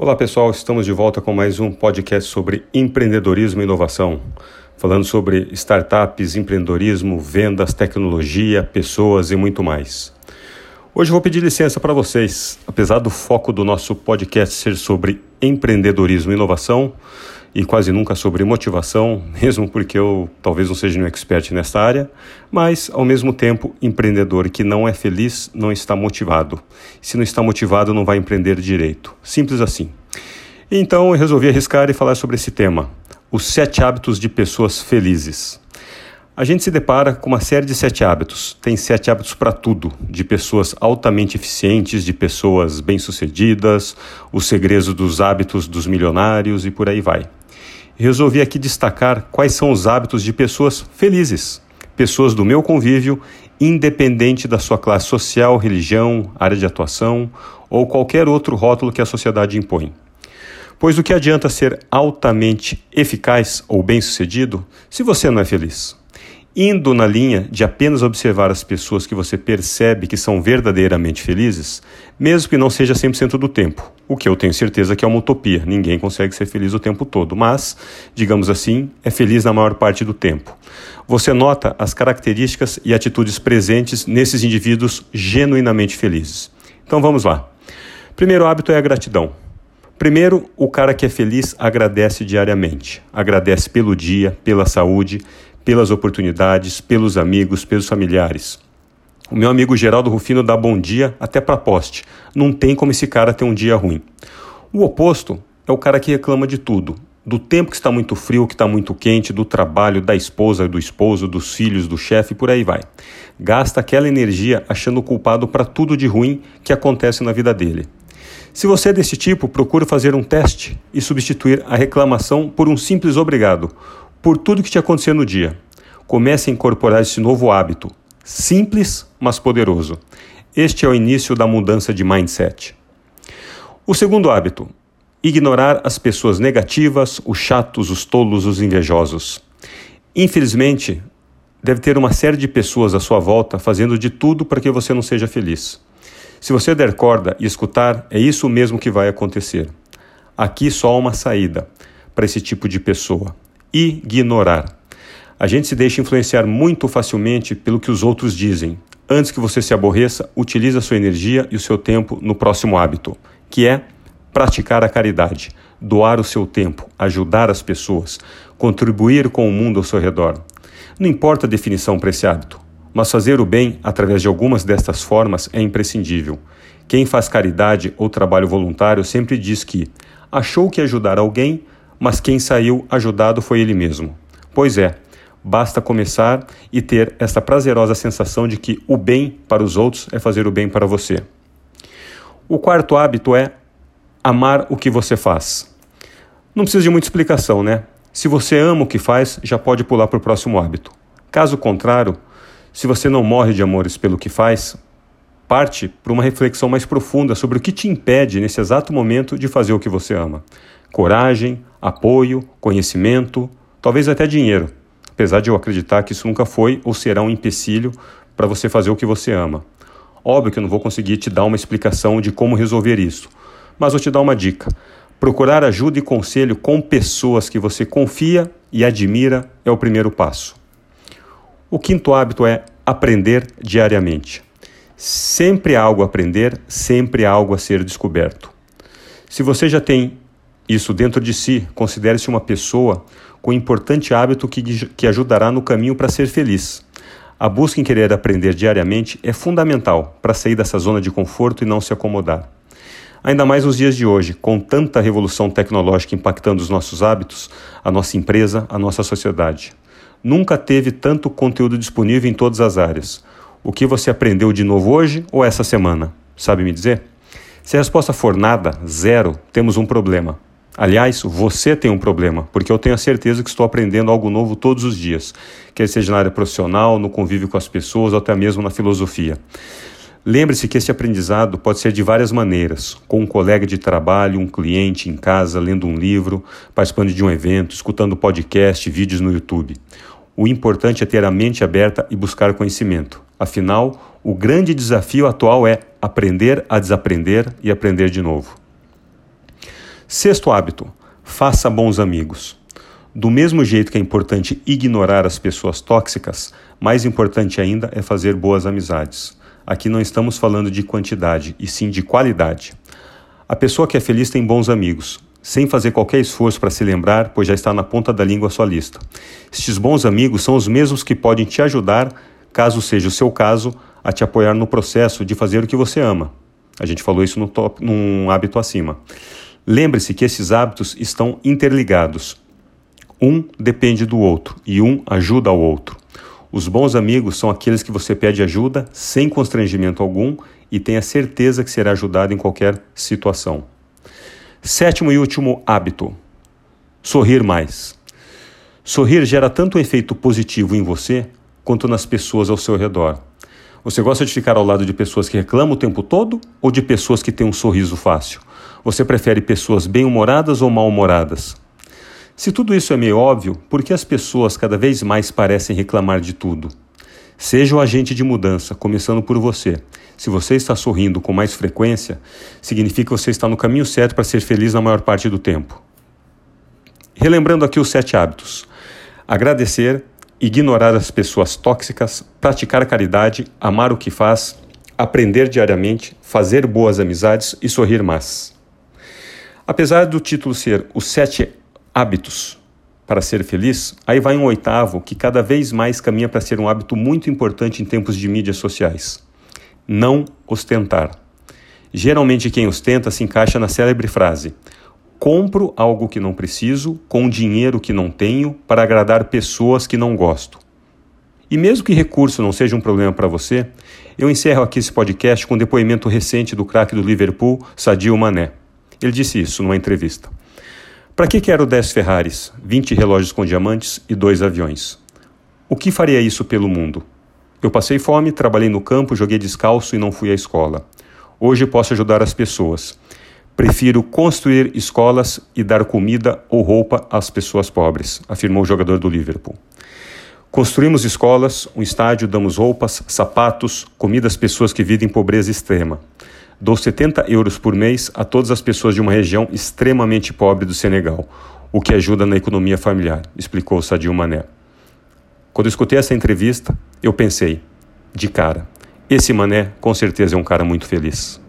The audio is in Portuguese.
Olá pessoal, estamos de volta com mais um podcast sobre empreendedorismo e inovação, falando sobre startups, empreendedorismo, vendas, tecnologia, pessoas e muito mais. Hoje vou pedir licença para vocês, apesar do foco do nosso podcast ser sobre empreendedorismo e inovação e quase nunca sobre motivação, mesmo porque eu talvez não seja um expert nessa área, mas ao mesmo tempo, empreendedor que não é feliz não está motivado. Se não está motivado, não vai empreender direito. Simples assim. Então eu resolvi arriscar e falar sobre esse tema: os sete hábitos de pessoas felizes. A gente se depara com uma série de sete hábitos. Tem sete hábitos para tudo, de pessoas altamente eficientes, de pessoas bem-sucedidas, os segredos dos hábitos dos milionários e por aí vai. Resolvi aqui destacar quais são os hábitos de pessoas felizes, pessoas do meu convívio, independente da sua classe social, religião, área de atuação ou qualquer outro rótulo que a sociedade impõe. Pois o que adianta ser altamente eficaz ou bem-sucedido se você não é feliz? Indo na linha de apenas observar as pessoas que você percebe que são verdadeiramente felizes, mesmo que não seja 100% do tempo, o que eu tenho certeza que é uma utopia, ninguém consegue ser feliz o tempo todo, mas, digamos assim, é feliz na maior parte do tempo. Você nota as características e atitudes presentes nesses indivíduos genuinamente felizes. Então vamos lá. Primeiro hábito é a gratidão. Primeiro, o cara que é feliz agradece diariamente. Agradece pelo dia, pela saúde, pelas oportunidades, pelos amigos, pelos familiares. O meu amigo Geraldo Rufino dá bom dia até para poste. Não tem como esse cara ter um dia ruim. O oposto é o cara que reclama de tudo. Do tempo que está muito frio, que está muito quente, do trabalho, da esposa, do esposo, dos filhos, do chefe, por aí vai. Gasta aquela energia achando culpado para tudo de ruim que acontece na vida dele. Se você é desse tipo, procure fazer um teste e substituir a reclamação por um simples obrigado por tudo que te aconteceu no dia. Comece a incorporar esse novo hábito, simples, mas poderoso. Este é o início da mudança de mindset. O segundo hábito: ignorar as pessoas negativas, os chatos, os tolos, os invejosos. Infelizmente, deve ter uma série de pessoas à sua volta fazendo de tudo para que você não seja feliz. Se você der corda e escutar, é isso mesmo que vai acontecer. Aqui só há uma saída para esse tipo de pessoa: ignorar. A gente se deixa influenciar muito facilmente pelo que os outros dizem. Antes que você se aborreça, utilize a sua energia e o seu tempo no próximo hábito, que é praticar a caridade, doar o seu tempo, ajudar as pessoas, contribuir com o mundo ao seu redor. Não importa a definição para esse hábito. Mas fazer o bem através de algumas destas formas é imprescindível. Quem faz caridade ou trabalho voluntário sempre diz que achou que ajudar alguém, mas quem saiu ajudado foi ele mesmo. Pois é, basta começar e ter essa prazerosa sensação de que o bem para os outros é fazer o bem para você. O quarto hábito é amar o que você faz. Não precisa de muita explicação, né? Se você ama o que faz, já pode pular para o próximo hábito. Caso contrário, se você não morre de amores pelo que faz, parte para uma reflexão mais profunda sobre o que te impede nesse exato momento de fazer o que você ama. Coragem, apoio, conhecimento, talvez até dinheiro, apesar de eu acreditar que isso nunca foi ou será um empecilho para você fazer o que você ama. Óbvio que eu não vou conseguir te dar uma explicação de como resolver isso, mas vou te dar uma dica. Procurar ajuda e conselho com pessoas que você confia e admira é o primeiro passo. O quinto hábito é aprender diariamente. Sempre há algo a aprender, sempre há algo a ser descoberto. Se você já tem isso dentro de si, considere-se uma pessoa com um importante hábito que, que ajudará no caminho para ser feliz. A busca em querer aprender diariamente é fundamental para sair dessa zona de conforto e não se acomodar. Ainda mais nos dias de hoje, com tanta revolução tecnológica impactando os nossos hábitos, a nossa empresa, a nossa sociedade. Nunca teve tanto conteúdo disponível em todas as áreas. O que você aprendeu de novo hoje ou essa semana? Sabe me dizer? Se a resposta for nada, zero, temos um problema. Aliás, você tem um problema, porque eu tenho a certeza que estou aprendendo algo novo todos os dias, quer seja na área profissional, no convívio com as pessoas ou até mesmo na filosofia. Lembre-se que esse aprendizado pode ser de várias maneiras: com um colega de trabalho, um cliente em casa, lendo um livro, participando de um evento, escutando podcast, vídeos no YouTube. O importante é ter a mente aberta e buscar conhecimento. Afinal, o grande desafio atual é aprender a desaprender e aprender de novo. Sexto hábito: faça bons amigos. Do mesmo jeito que é importante ignorar as pessoas tóxicas, mais importante ainda é fazer boas amizades. Aqui não estamos falando de quantidade, e sim de qualidade. A pessoa que é feliz tem bons amigos, sem fazer qualquer esforço para se lembrar, pois já está na ponta da língua a sua lista. Estes bons amigos são os mesmos que podem te ajudar, caso seja o seu caso, a te apoiar no processo de fazer o que você ama. A gente falou isso no top, num hábito acima. Lembre-se que esses hábitos estão interligados. Um depende do outro e um ajuda ao outro. Os bons amigos são aqueles que você pede ajuda sem constrangimento algum e tem a certeza que será ajudado em qualquer situação. Sétimo e último hábito: sorrir mais. Sorrir gera tanto um efeito positivo em você quanto nas pessoas ao seu redor. Você gosta de ficar ao lado de pessoas que reclamam o tempo todo ou de pessoas que têm um sorriso fácil? Você prefere pessoas bem-humoradas ou mal-humoradas? Se tudo isso é meio óbvio, por que as pessoas cada vez mais parecem reclamar de tudo? Seja o agente de mudança, começando por você. Se você está sorrindo com mais frequência, significa que você está no caminho certo para ser feliz na maior parte do tempo. Relembrando aqui os sete hábitos: agradecer, ignorar as pessoas tóxicas, praticar caridade, amar o que faz, aprender diariamente, fazer boas amizades e sorrir mais. Apesar do título ser Os Sete hábitos para ser feliz, aí vai um oitavo que cada vez mais caminha para ser um hábito muito importante em tempos de mídias sociais. Não ostentar. Geralmente quem ostenta se encaixa na célebre frase: compro algo que não preciso com dinheiro que não tenho para agradar pessoas que não gosto. E mesmo que recurso não seja um problema para você, eu encerro aqui esse podcast com um depoimento recente do craque do Liverpool, Sadio Mané. Ele disse isso numa entrevista. Para que quero 10 Ferraris, 20 relógios com diamantes e dois aviões? O que faria isso pelo mundo? Eu passei fome, trabalhei no campo, joguei descalço e não fui à escola. Hoje posso ajudar as pessoas. Prefiro construir escolas e dar comida ou roupa às pessoas pobres, afirmou o jogador do Liverpool. Construímos escolas, um estádio, damos roupas, sapatos, comida às pessoas que vivem em pobreza extrema. Dou 70 euros por mês a todas as pessoas de uma região extremamente pobre do Senegal, o que ajuda na economia familiar, explicou Sadio Mané. Quando escutei essa entrevista, eu pensei, de cara, esse Mané com certeza é um cara muito feliz.